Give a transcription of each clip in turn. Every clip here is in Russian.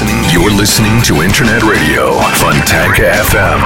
listening. You're listening to Internet Radio. Fontanka FM.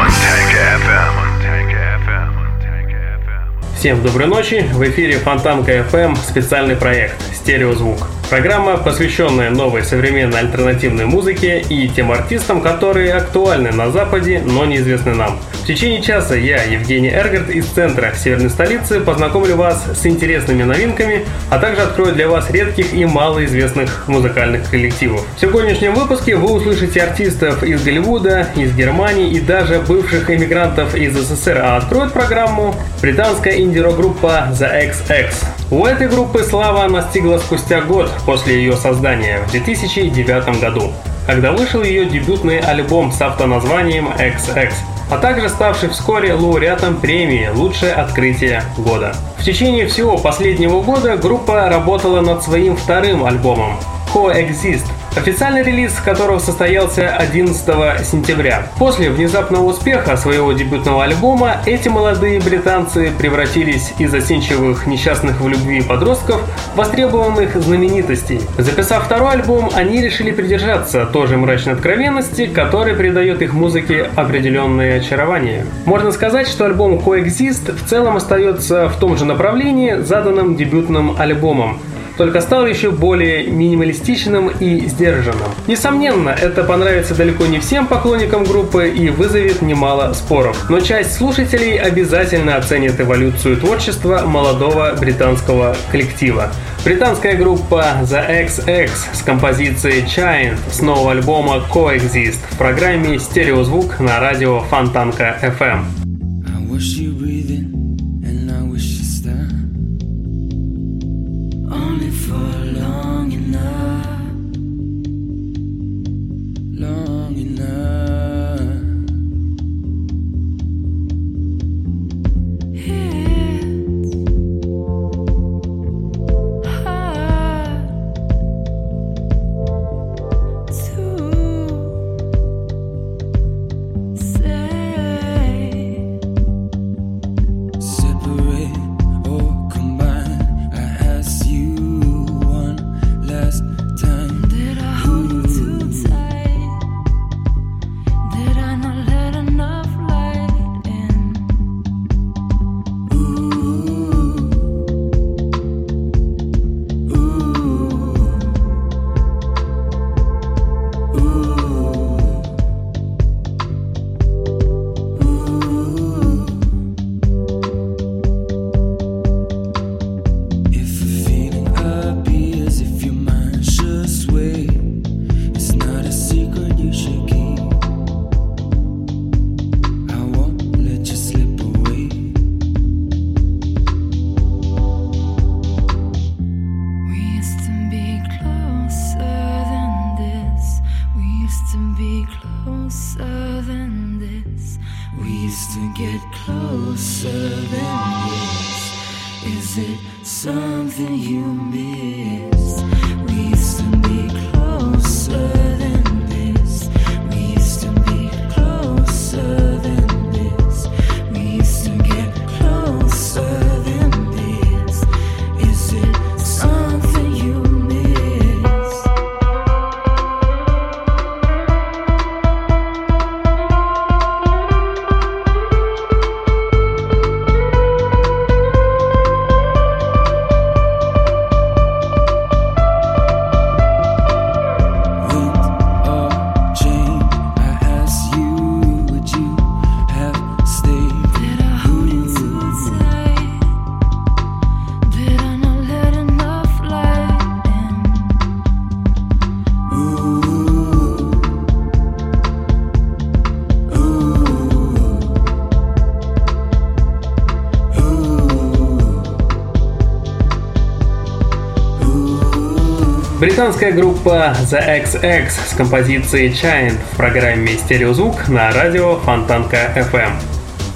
Всем доброй ночи. В эфире Фонтанка FM специальный проект «Стереозвук». Программа, посвященная новой современной альтернативной музыке и тем артистам, которые актуальны на Западе, но неизвестны нам. В течение часа я, Евгений Эргард из центра северной столицы, познакомлю вас с интересными новинками, а также открою для вас редких и малоизвестных музыкальных коллективов. В сегодняшнем выпуске вы услышите артистов из Голливуда, из Германии и даже бывших эмигрантов из СССР, а откроет программу британская инди-рок-группа The XX. У этой группы слава настигла спустя год после ее создания, в 2009 году, когда вышел ее дебютный альбом с автоназванием XX, а также ставший вскоре лауреатом премии «Лучшее открытие года». В течение всего последнего года группа работала над своим вторым альбомом «Coexist», официальный релиз которого состоялся 11 сентября. После внезапного успеха своего дебютного альбома эти молодые британцы превратились из застенчивых несчастных в любви подростков в востребованных знаменитостей. Записав второй альбом, они решили придержаться той же мрачной откровенности, которая придает их музыке определенное очарование. Можно сказать, что альбом Coexist в целом остается в том же направлении, заданном дебютным альбомом, только стал еще более минималистичным и сдержанным. Несомненно, это понравится далеко не всем поклонникам группы и вызовет немало споров, но часть слушателей обязательно оценит эволюцию творчества молодого британского коллектива. Британская группа The XX с композицией Giant с нового альбома Coexist в программе «Стереозвук» на радио Фонтанка FM. Британская группа The XX с композицией Giant в программе «Стереозвук» на радио Фонтанка FM.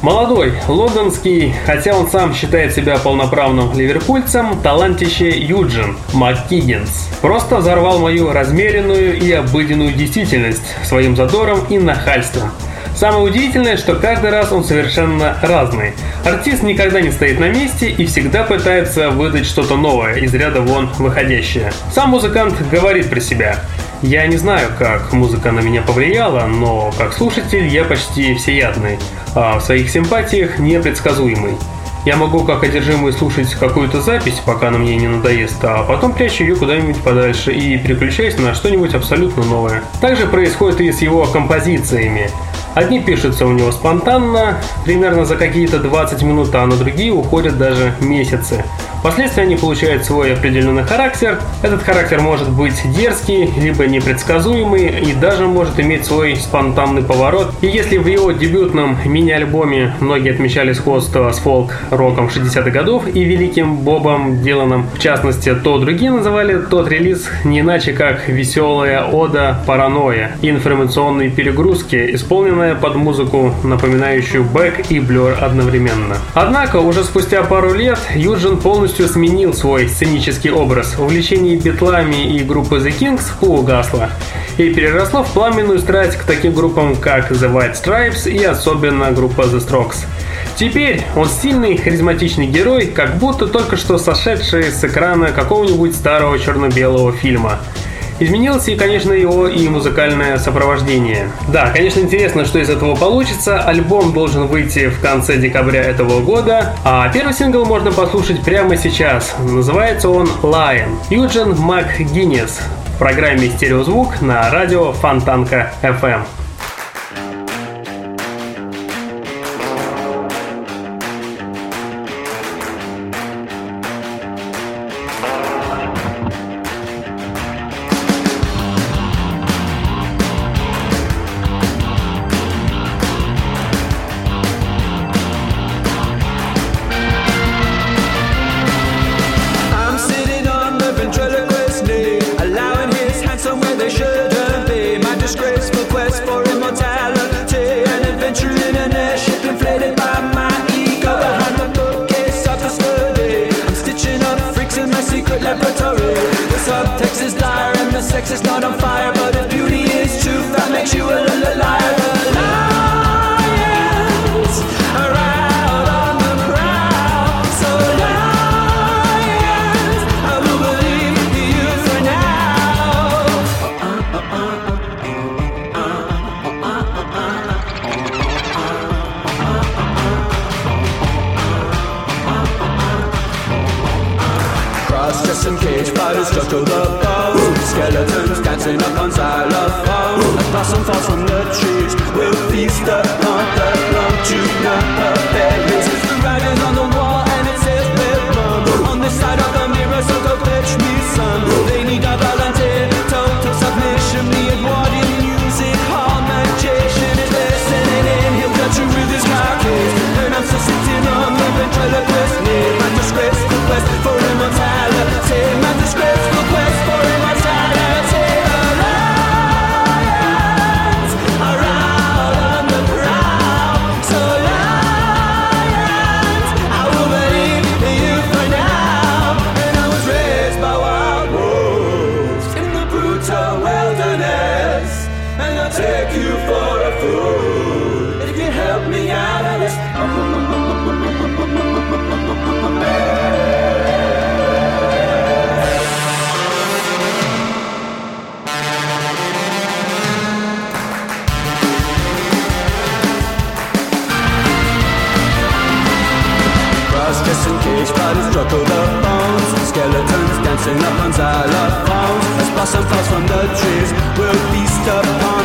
Молодой, лондонский, хотя он сам считает себя полноправным ливерпульцем, талантище Юджин МакКиггинс просто взорвал мою размеренную и обыденную действительность своим задором и нахальством – Самое удивительное, что каждый раз он совершенно разный. Артист никогда не стоит на месте и всегда пытается выдать что-то новое, из ряда вон выходящее. Сам музыкант говорит про себя. Я не знаю, как музыка на меня повлияла, но как слушатель я почти всеядный, а в своих симпатиях непредсказуемый. Я могу как одержимый слушать какую-то запись, пока она мне не надоест, а потом прячу ее куда-нибудь подальше и переключаюсь на что-нибудь абсолютно новое. Также происходит и с его композициями. Одни пишутся у него спонтанно, примерно за какие-то 20 минут, а на другие уходят даже месяцы. Впоследствии они получают свой определенный характер. Этот характер может быть дерзкий, либо непредсказуемый и даже может иметь свой спонтанный поворот. И если в его дебютном мини-альбоме многие отмечали сходство с фолк-роком 60-х годов и великим Бобом Диланом, в частности, то другие называли тот релиз не иначе как «Веселая ода паранойя» и информационные перегрузки, исполненная под музыку, напоминающую Бэк и Блер одновременно. Однако, уже спустя пару лет Юджин полностью полностью сменил свой сценический образ. Увлечение битлами и группы The Kings поугасло и переросло в пламенную страсть к таким группам, как The White Stripes и особенно группа The Strokes. Теперь он сильный, харизматичный герой, как будто только что сошедший с экрана какого-нибудь старого черно-белого фильма. Изменилось и, конечно, его и музыкальное сопровождение. Да, конечно, интересно, что из этого получится. Альбом должен выйти в конце декабря этого года, а первый сингл можно послушать прямо сейчас. Называется он Lion. Юджин МакГиннес в программе «Стереозвук» на радио Фонтанка FM. sing up on xylophones As blossom falls from the trees. We'll feast upon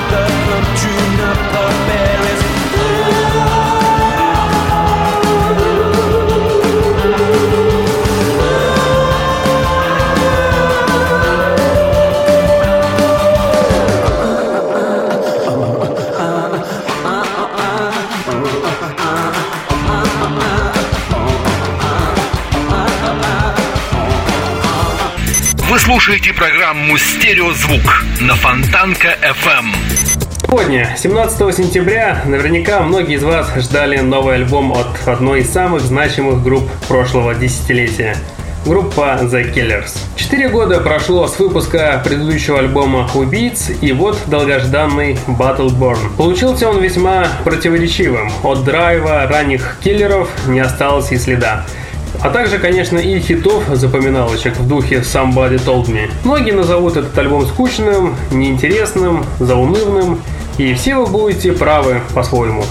слушаете программу «Стереозвук» на Фонтанка FM. Сегодня, 17 сентября, наверняка многие из вас ждали новый альбом от одной из самых значимых групп прошлого десятилетия – группа The Killers. Четыре года прошло с выпуска предыдущего альбома «Убийц», и вот долгожданный Battleborn. Получился он весьма противоречивым. От драйва ранних киллеров не осталось и следа. А также, конечно, и хитов запоминалочек в духе Somebody Told Me. Многие назовут этот альбом скучным, неинтересным, заунывным, и все вы будете правы по-своему.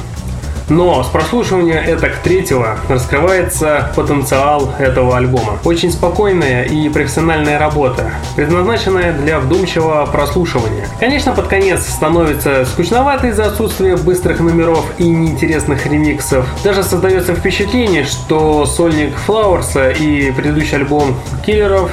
Но с прослушивания этак третьего раскрывается потенциал этого альбома. Очень спокойная и профессиональная работа, предназначенная для вдумчивого прослушивания. Конечно, под конец становится скучновато из-за отсутствия быстрых номеров и неинтересных ремиксов. Даже создается впечатление, что сольник Флауэрса и предыдущий альбом Киллеров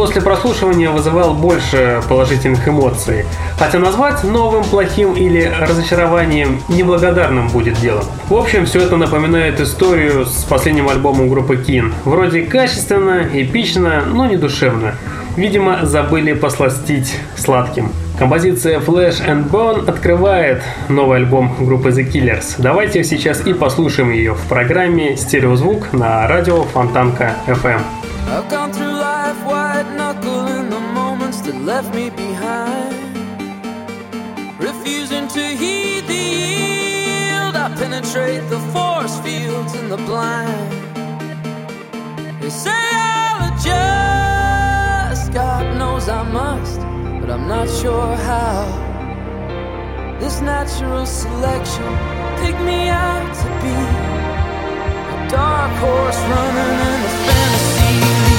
после прослушивания вызывал больше положительных эмоций. Хотя назвать новым, плохим или разочарованием неблагодарным будет делом. В общем, все это напоминает историю с последним альбомом группы Кин. Вроде качественно, эпично, но не душевно. Видимо, забыли посластить сладким. Композиция Flash and Bone открывает новый альбом группы The Killers. Давайте сейчас и послушаем ее в программе «Стереозвук» на радио Фонтанка FM. I've gone white knuckling the moments that left me behind. Refusing to heed the yield, I penetrate the force fields in the blind. They say I'll adjust, God knows I must, but I'm not sure how. This natural selection picked me out to be a dark horse running in the fantasy.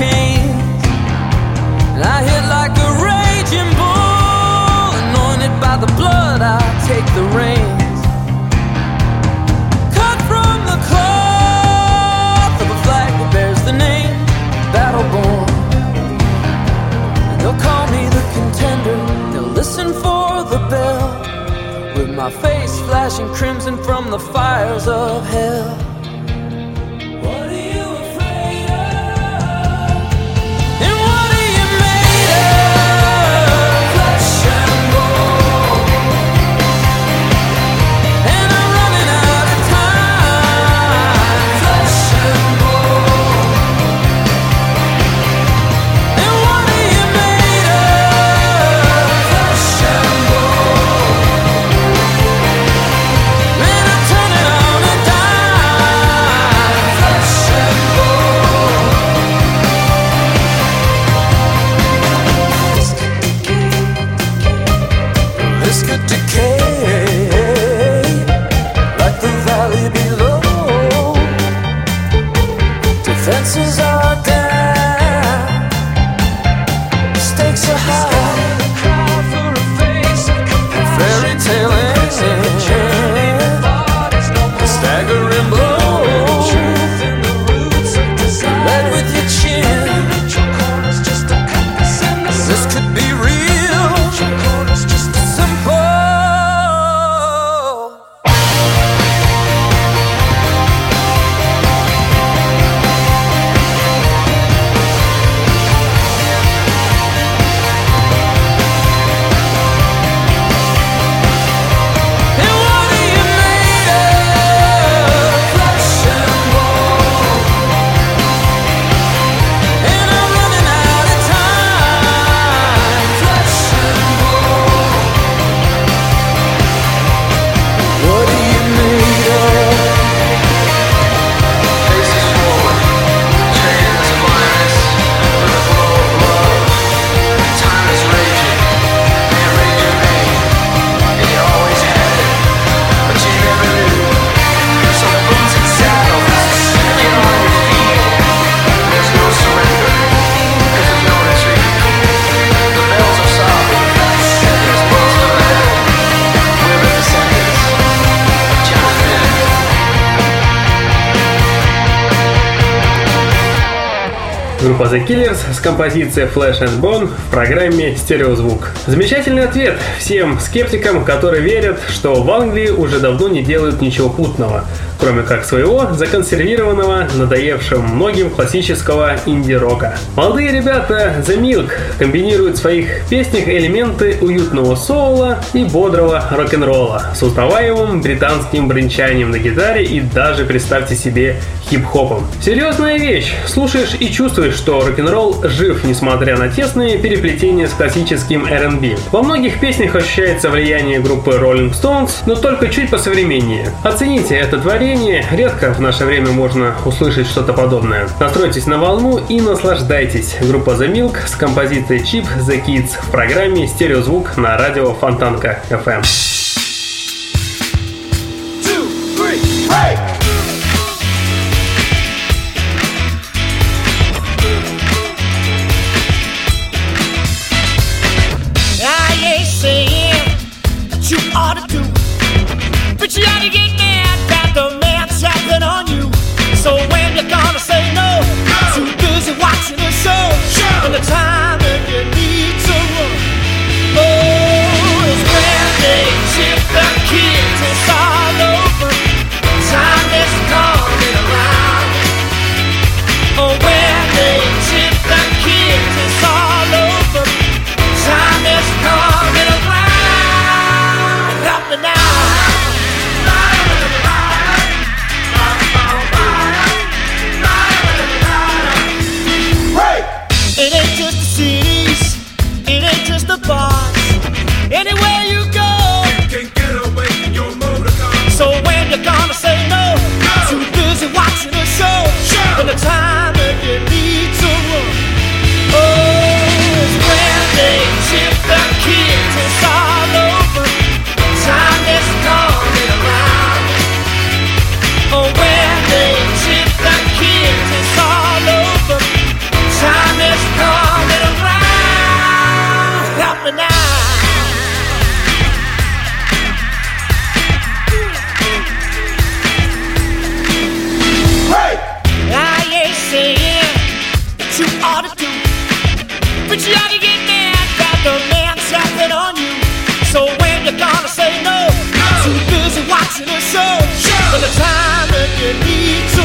Chains. And I hit like a raging bull, anointed by the blood. I take the reins. Cut from the cloth of a flag that bears the name Battleborn. And they'll call me the contender. They'll listen for the bell. With my face flashing crimson from the fires of hell. The Killers с композицией Flash and Bone в программе «Стереозвук». Замечательный ответ всем скептикам, которые верят, что в Англии уже давно не делают ничего путного – кроме как своего законсервированного, надоевшего многим классического инди-рока. Молодые ребята The Milk комбинируют в своих песнях элементы уютного соула и бодрого рок-н-ролла с узнаваемым британским бренчанием на гитаре и даже, представьте себе, хип-хопом. Серьезная вещь. Слушаешь и чувствуешь, что рок-н-ролл жив, несмотря на тесные переплетения с классическим R&B. Во многих песнях ощущается влияние группы Rolling Stones, но только чуть посовременнее. Оцените это творение. Редко в наше время можно услышать что-то подобное. Настройтесь на волну и наслаждайтесь. Группа The Milk с композицией Chip The Kids в программе «Стереозвук» на радио Фонтанка FM. in her soul. The time that you need to.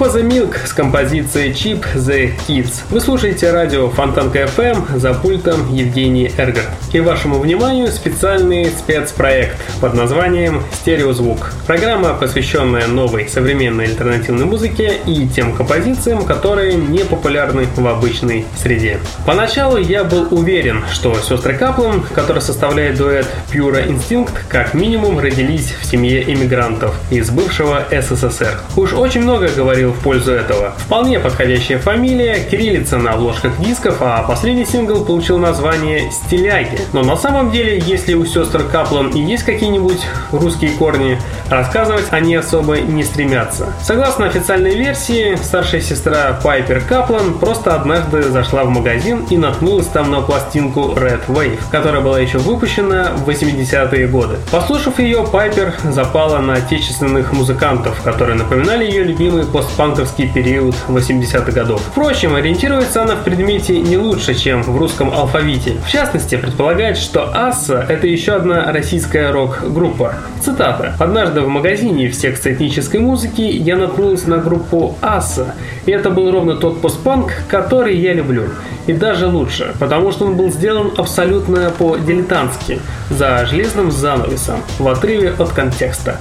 Группа The Milk с композицией Chip The Kids. Вы слушаете радио Фонтанка FM за пультом Евгений Эргер. И вашему вниманию специальный спецпроект под названием «Стереозвук». Программа, посвященная новой современной альтернативной музыке и тем композициям, которые не популярны в обычной среде. Поначалу я был уверен, что сестры Каплан, которые составляют дуэт Pure Instinct, как минимум родились в семье иммигрантов из бывшего СССР. Уж очень много говорил в пользу этого. Вполне подходящая фамилия, кириллица на обложках дисков, а последний сингл получил название «Стиляги». Но на самом деле, если у сестр Каплан и есть какие-нибудь русские корни, рассказывать они особо не стремятся. Согласно официальной версии, старшая сестра Пайпер Каплан просто однажды зашла в магазин и наткнулась там на пластинку Red Wave, которая была еще выпущена в 80-е годы. Послушав ее, Пайпер запала на отечественных музыкантов, которые напоминали ее любимый постпанковский период 80-х годов. Впрочем, ориентируется она в предмете не лучше, чем в русском алфавите. В частности, предполагает, что Асса – это еще одна российская рок-группа. Цитата. «Однажды в магазине в секции этнической музыки я наткнулась на группу Асса, и это был ровно тот постпанк, который я люблю. И даже лучше, потому что он был сделан абсолютно по-дилетантски, за железным занавесом, в отрыве от контекста.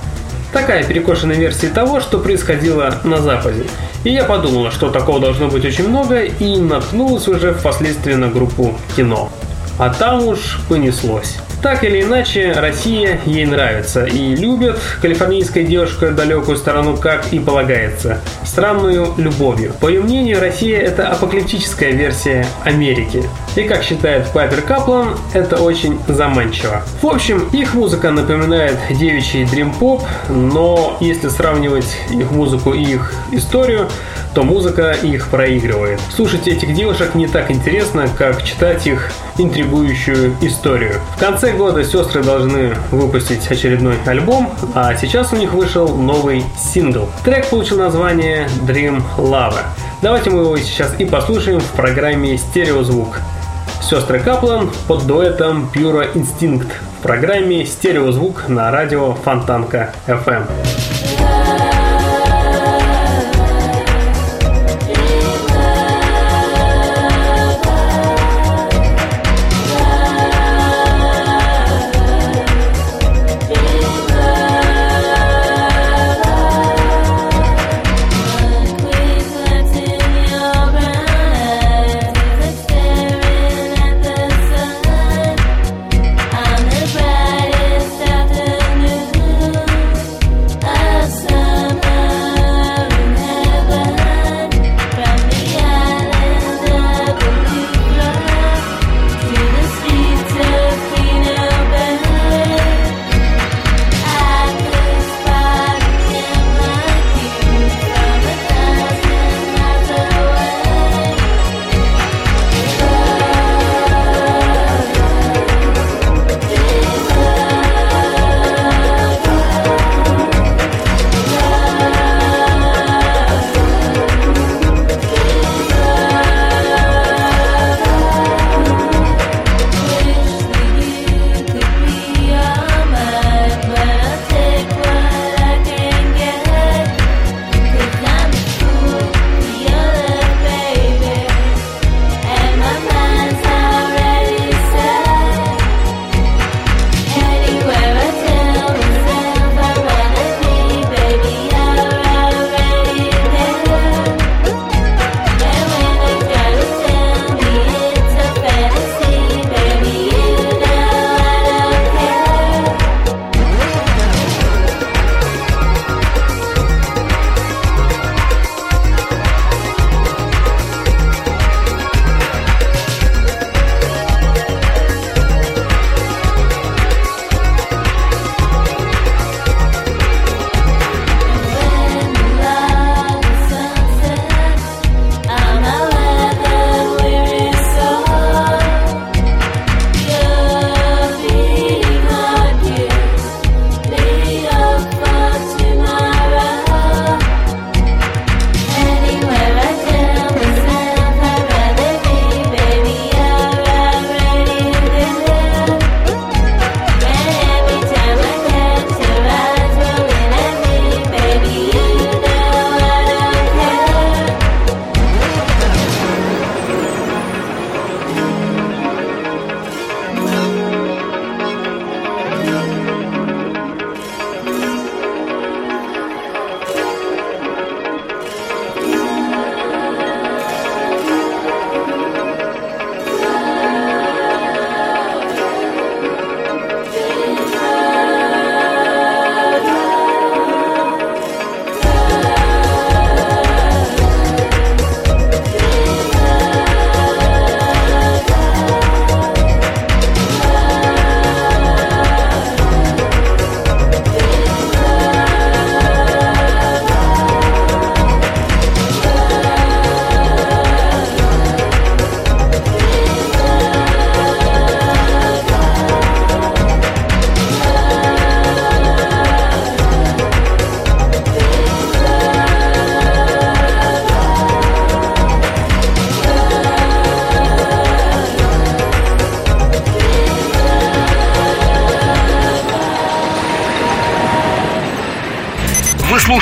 Такая перекошенная версия того, что происходило на Западе. И я подумала, что такого должно быть очень много, и наткнулась уже впоследствии на группу кино. А там уж понеслось. Так или иначе, Россия ей нравится и любит калифорнийская девушка далекую сторону, как и полагается, странную любовью. По ее мнению, Россия – это апокалиптическая версия Америки. И, как считает Пайпер Каплан, это очень заманчиво. В общем, их музыка напоминает девичий дрим-поп, но если сравнивать их музыку и их историю, то музыка их проигрывает. Слушать этих девушек не так интересно, как читать их интригующую историю. В конце года сестры должны выпустить очередной альбом, а сейчас у них вышел новый сингл. Трек получил название Dream Lover. Давайте мы его сейчас и послушаем в программе «Стереозвук». Сестры Каплан под дуэтом Pure Instinct в программе «Стереозвук» на радио Фонтанка FM.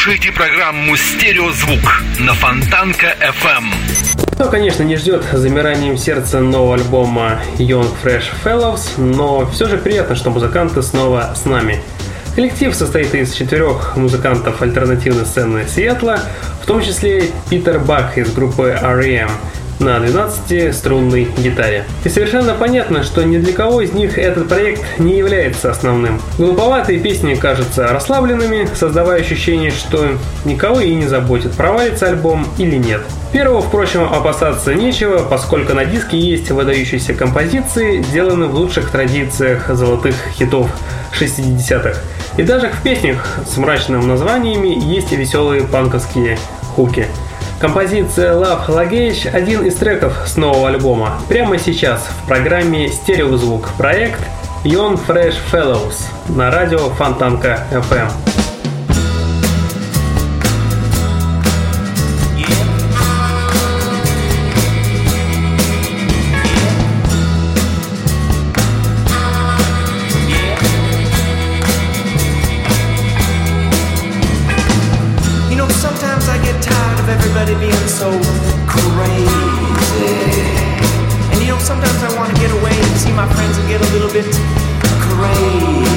Слушаете программу «Стереозвук» на Фонтанка FM. Кто, конечно, не ждет замиранием сердца нового альбома Young Fresh Fellows, но все же приятно, что музыканты снова с нами. Коллектив состоит из четырех музыкантов альтернативной сцены Сиэтла, в том числе Питер Бах из группы R.E.M., на 12-струнной гитаре. И совершенно понятно, что ни для кого из них этот проект не является основным. Глуповатые песни кажутся расслабленными, создавая ощущение, что никого и не заботит, провалится альбом или нет. Первого, впрочем, опасаться нечего, поскольку на диске есть выдающиеся композиции, сделанные в лучших традициях золотых хитов 60-х. И даже в песнях с мрачными названиями есть веселые панковские хуки – Композиция Love Luggage – один из треков с нового альбома. Прямо сейчас в программе «Стереозвук» проект Young Fresh Fellows на радио Фонтанка FM. so crazy. And you know, sometimes I want to get away and see my friends and get a little bit crazy.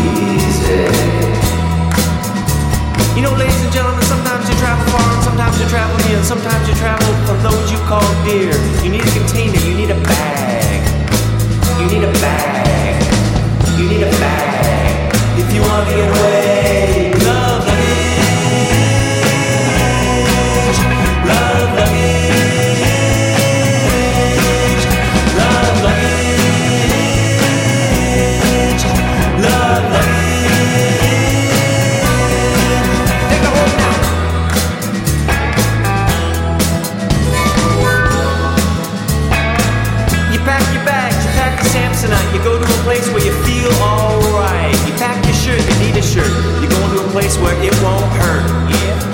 You know, ladies and gentlemen, sometimes you travel far and sometimes you travel near and sometimes you travel from those you call dear. You need a container, you need a bag. You need a bag. You need a bag. If you want to get away. picture. You're going to a place where it won't hurt. Yeah.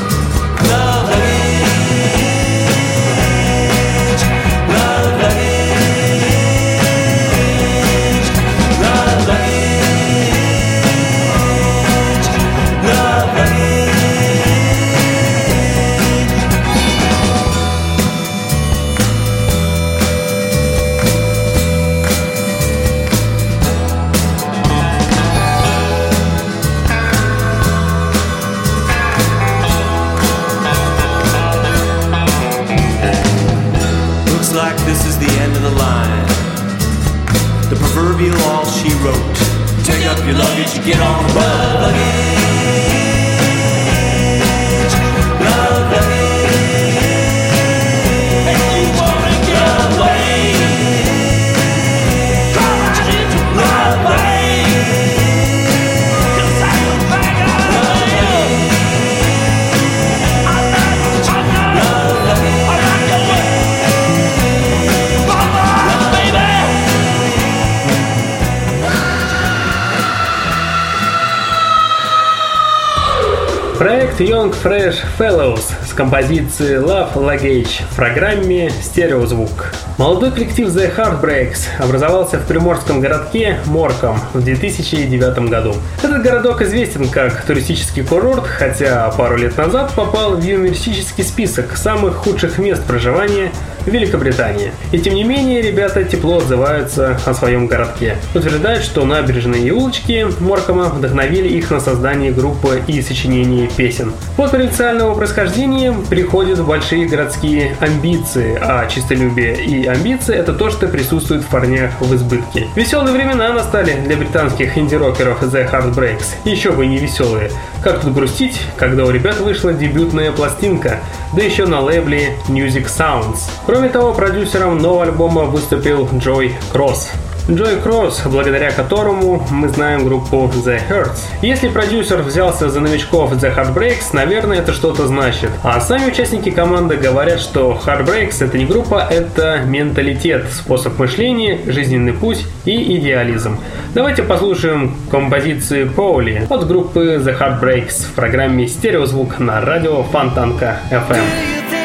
Young Fresh Fellows с композицией Love Luggage в программе «Стереозвук». Молодой коллектив The Heartbreaks образовался в приморском городке Морком в 2009 году. Этот городок известен как туристический курорт, хотя пару лет назад попал в юмористический список самых худших мест проживания в Великобритании. И тем не менее, ребята тепло отзываются о своем городке. Утверждают, что набережные и улочки Моркома вдохновили их на создание группы и сочинение песен. От провинциального происхождения приходят большие городские амбиции, а чистолюбие и амбиции – это то, что присутствует в парнях в избытке. Веселые времена настали для британских инди-рокеров The Heartbreaks. Еще бы не веселые. Как тут грустить, когда у ребят вышла дебютная пластинка, да еще на лейбле Music Sounds. Кроме того, продюсером нового альбома выступил Джой Кросс. Джой Кросс, благодаря которому мы знаем группу The Hurts. Если продюсер взялся за новичков The Heartbreaks, наверное, это что-то значит. А сами участники команды говорят, что Heartbreaks это не группа, это менталитет, способ мышления, жизненный путь и идеализм. Давайте послушаем композиции Поули от группы The Heartbreaks в программе «Стереозвук» на радио Фонтанка FM.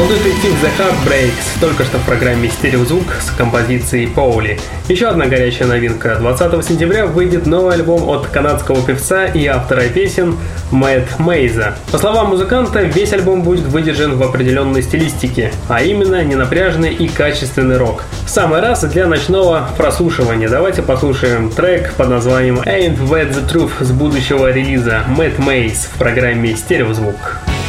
Молодой коллектив The Heartbreaks только что в программе «Стереозвук» с композицией «Поули». Еще одна горячая новинка. 20 сентября выйдет новый альбом от канадского певца и автора песен Мэтт Мейза. По словам музыканта, весь альбом будет выдержан в определенной стилистике, а именно ненапряжный и качественный рок. В самый раз для ночного прослушивания. Давайте послушаем трек под названием «Ain't That The Truth» с будущего релиза Мэтт Мейз в программе «Стереозвук». Звук.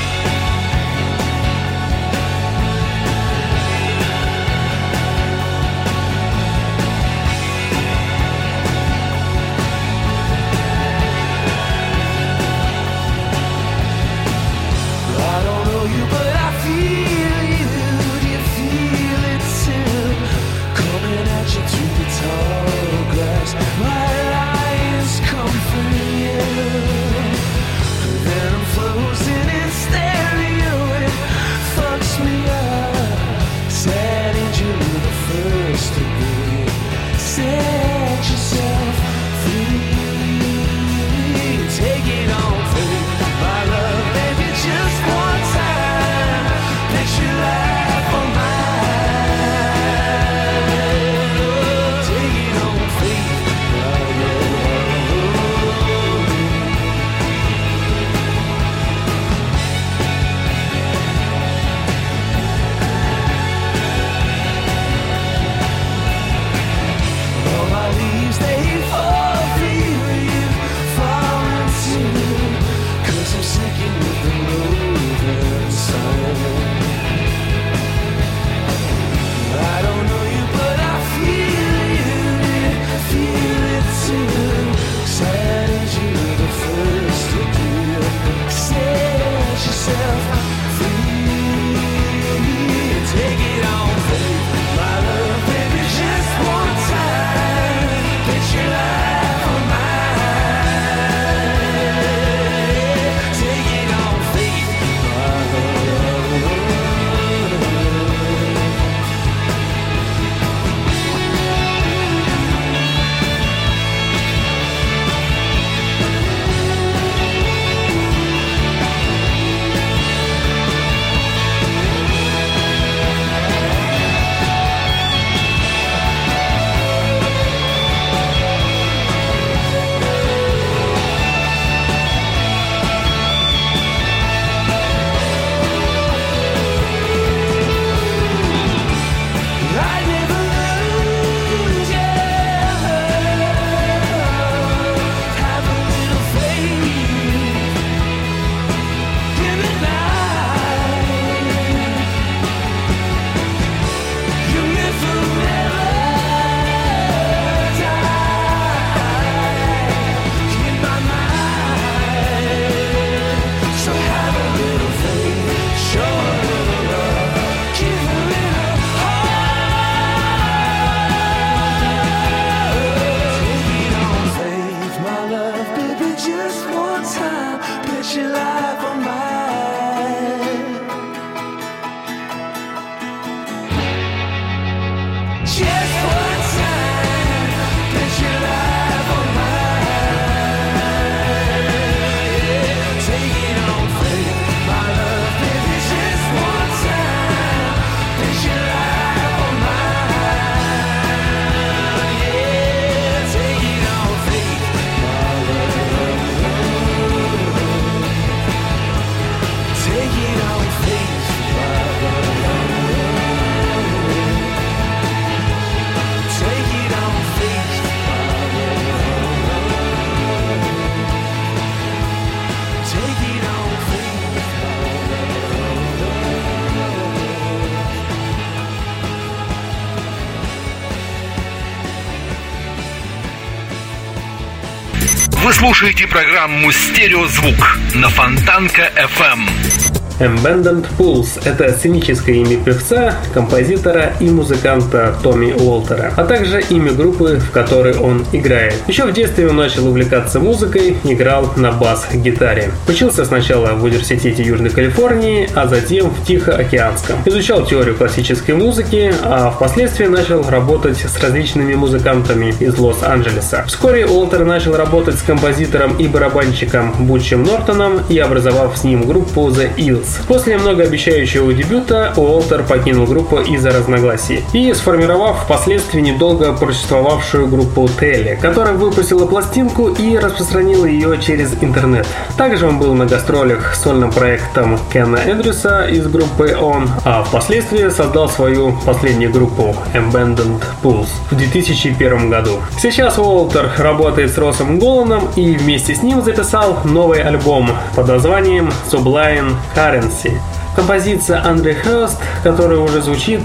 Слушаете программу «Стереозвук» на Фонтанка FM. Abandoned Pools — это сценическое имя певца, композитора и музыканта Томми Уолтера, а также имя группы, в которой он играет. Еще в детстве он начал увлекаться музыкой, играл на бас-гитаре. Учился сначала в университете Южной Калифорнии, а затем в Тихоокеанском. Изучал теорию классической музыки, а впоследствии начал работать с различными музыкантами из Лос-Анджелеса. Вскоре Уолтер начал работать с композитором и барабанщиком Бутчем Нортоном и образовав с ним группу The Eels. После многообещающего дебюта Уолтер покинул группу из-за разногласий и сформировав впоследствии недолго просуществовавшую группу Телли, которая выпустила пластинку и распространила ее через интернет. Также он был на гастролях с сольным проектом Кена Эндрюса из группы On, а впоследствии создал свою последнюю группу Abandoned Pools в 2001 году. Сейчас Уолтер работает с Росом Голланом и вместе с ним записал новый альбом под названием Sublime Current Currency. Композиция Андре Хёст, которая уже звучит,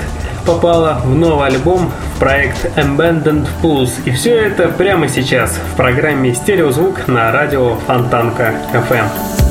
попала в новый альбом в проект Abandoned Pools. И все это прямо сейчас в программе «Стереозвук» на радио Фонтанка FM.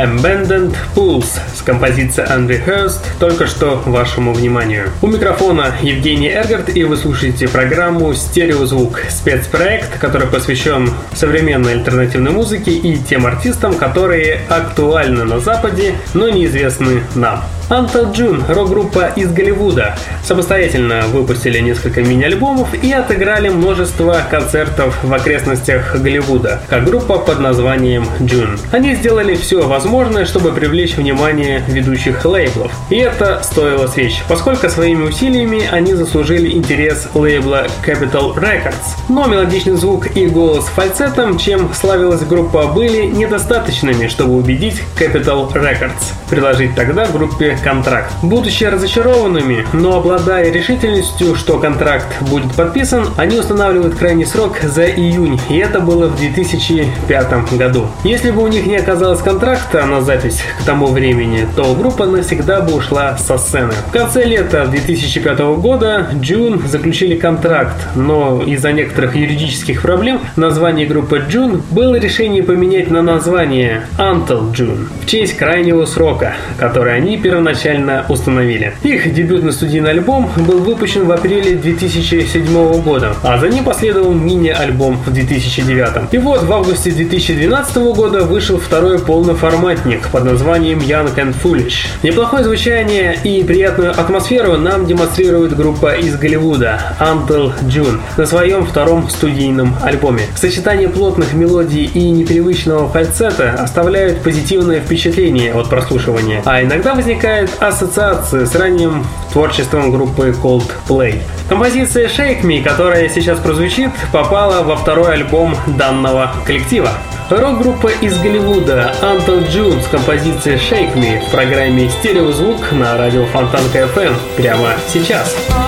Abandoned Pools с композицией Unrehearsed только что вашему вниманию. У микрофона Евгений Эргард и вы слушаете программу «Стереозвук» спецпроект, который посвящен современной альтернативной музыке и тем артистам, которые актуальны на Западе, но неизвестны нам. Until June, рок-группа из Голливуда, самостоятельно выпустили несколько мини-альбомов и отыграли множество концертов в окрестностях Голливуда, как группа под названием June. Они сделали все возможное, чтобы привлечь внимание ведущих лейблов. И это стоило свеч, поскольку своими усилиями они заслужили интерес лейбла Capital Records. Но мелодичный звук и голос фальцетом, чем славилась группа, были недостаточными, чтобы убедить Capital Records предложить тогда группе контракт. Будучи разочарованными, но обладая решительностью, что контракт будет подписан, они устанавливают крайний срок за июнь, и это было в 2005 году. Если бы у них не оказалось контракта на запись к тому времени, то группа навсегда бы ушла со сцены. В конце лета 2005 года Джун заключили контракт, но из-за некоторых юридических проблем название группы Джун было решение поменять на название Until June в честь крайнего срока, который они первоначально изначально установили. Их дебютный студийный альбом был выпущен в апреле 2007 года, а за ним последовал мини-альбом в 2009. И вот в августе 2012 года вышел второй полный форматник под названием Young and Foolish. Неплохое звучание и приятную атмосферу нам демонстрирует группа из Голливуда Until June на своем втором студийном альбоме. Сочетание плотных мелодий и непривычного фальцета оставляют позитивное впечатление от прослушивания, а иногда возникает возникает ассоциация с ранним творчеством группы Coldplay. Композиция Shake Me, которая сейчас прозвучит, попала во второй альбом данного коллектива. Рок-группа из Голливуда Until June с композицией Shake Me в программе «Стереозвук» на радио Фонтанка FM прямо сейчас. Сейчас.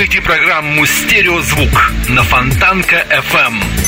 Слушаете программу «Стереозвук» на Фонтанка FM.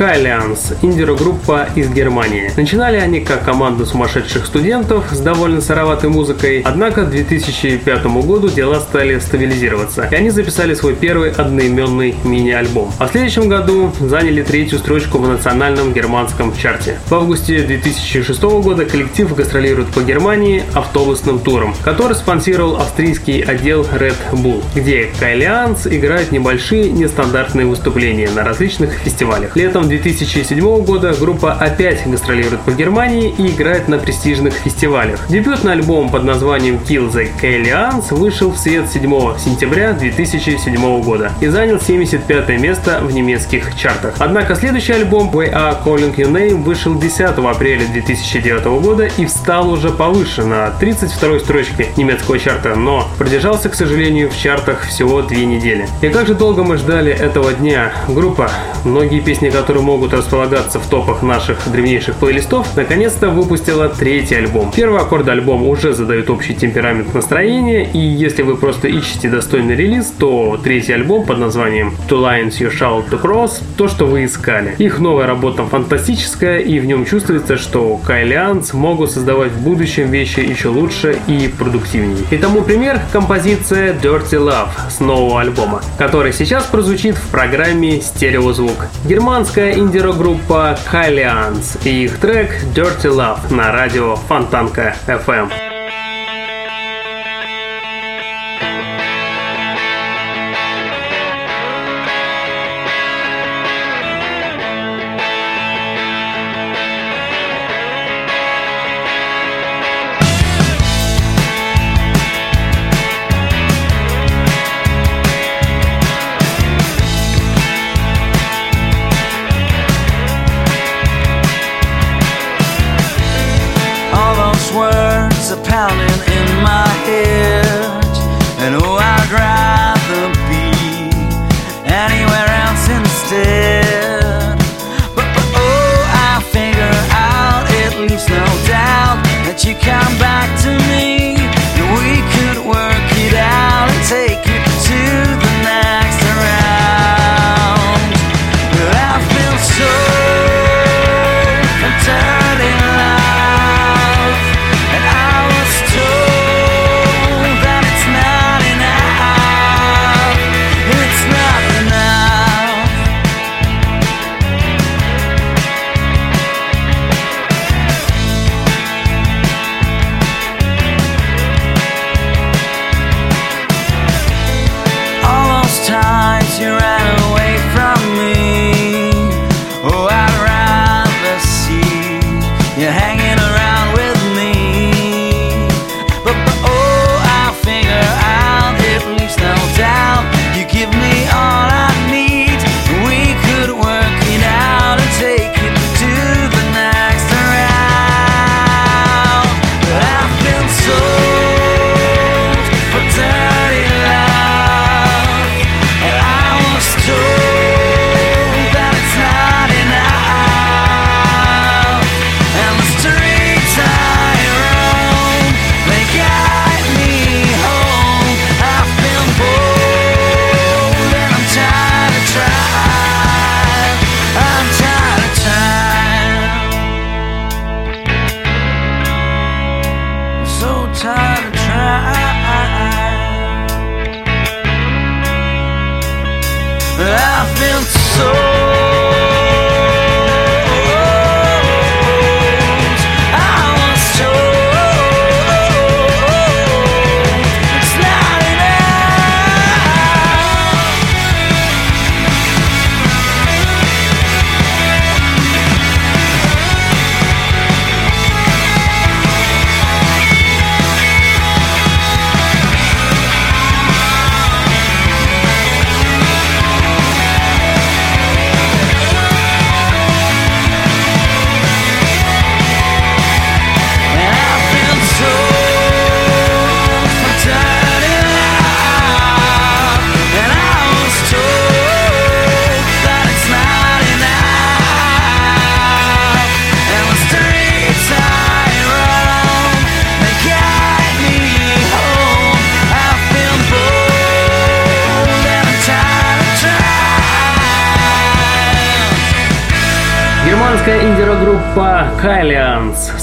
Кайлианс, инди-группа из Германии. Начинали они как команда сумасшедших студентов с довольно сыроватой музыкой, однако к 2005 году дела стали стабилизироваться, и они записали свой первый одноименный мини-альбом. А в следующем году заняли третью строчку в национальном германском чарте. В августе 2006 года коллектив гастролирует по Германии автобусным туром, который спонсировал австрийский отдел Red Bull, где Кайлианс играет небольшие нестандартные выступления на различных фестивалях. Летом 2007 года группа опять гастролирует по Германии и играет на престижных фестивалях. Дебютный альбом под названием Kill the Kalians вышел в свет 7 сентября 2007 года и занял 75 место в немецких чартах. Однако следующий альбом We Are Calling Your Name вышел 10 апреля 2009 года и встал уже повыше на 32 строчке немецкого чарта, но продержался, к сожалению, в чартах всего две недели. И как же долго мы ждали этого дня. Группа, многие песни, которые которые могут располагаться в топах наших древнейших плейлистов, наконец-то выпустила третий альбом. Первый аккорд альбом уже задает общий темперамент настроения, и если вы просто ищете достойный релиз, то третий альбом под названием Two Lines You Shall To Cross – то, что вы искали. Их новая работа фантастическая, и в нем чувствуется, что Кайлианс могут создавать в будущем вещи еще лучше и продуктивнее. И тому пример – композиция Dirty Love с нового альбома, который сейчас прозвучит в программе «Стереозвук». Германская британская инди-рок-группа Kalians и их трек Dirty Love на радио Фонтанка FM.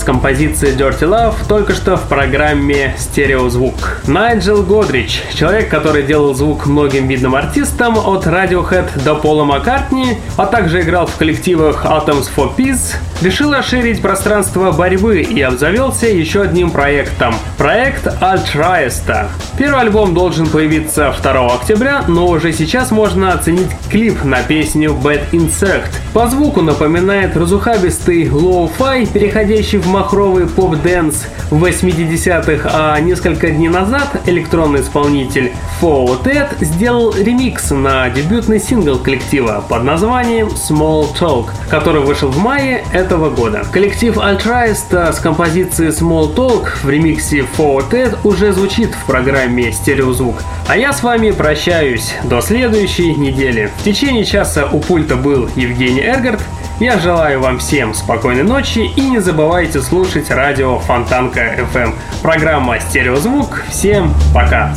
Alaska с композицией Dirty Love только что в программе «Стереозвук». Найджел Годрич, человек, который делал звук многим видным артистам от Radiohead до Пола Маккартни, а также играл в коллективах Atoms for Peace, решил расширить пространство борьбы и обзавелся еще одним проектом. Проект Ultraísta. Первый альбом должен появиться 2 октября, но уже сейчас можно оценить клип на песню Bad Insect. По звуку напоминает разухабистый лоу-фай, переходящий в махровый поп-дэнс в 80-х, а несколько дней назад электронный исполнитель Four Tet сделал ремикс на дебютный сингл коллектива под названием Small Talk, который вышел в мае этого года. Коллектив Ultraísta с композицией Small Talk в ремиксе Four Tet уже звучит в программе «Стереозвук». А я с вами прощаюсь до следующей недели. В течение часа у пульта был Евгений Эргард. Я желаю вам всем спокойной ночи и не забывайте слушать радио Фонтанка FM. Программа «Стереозвук». Всем пока!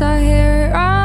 I hear it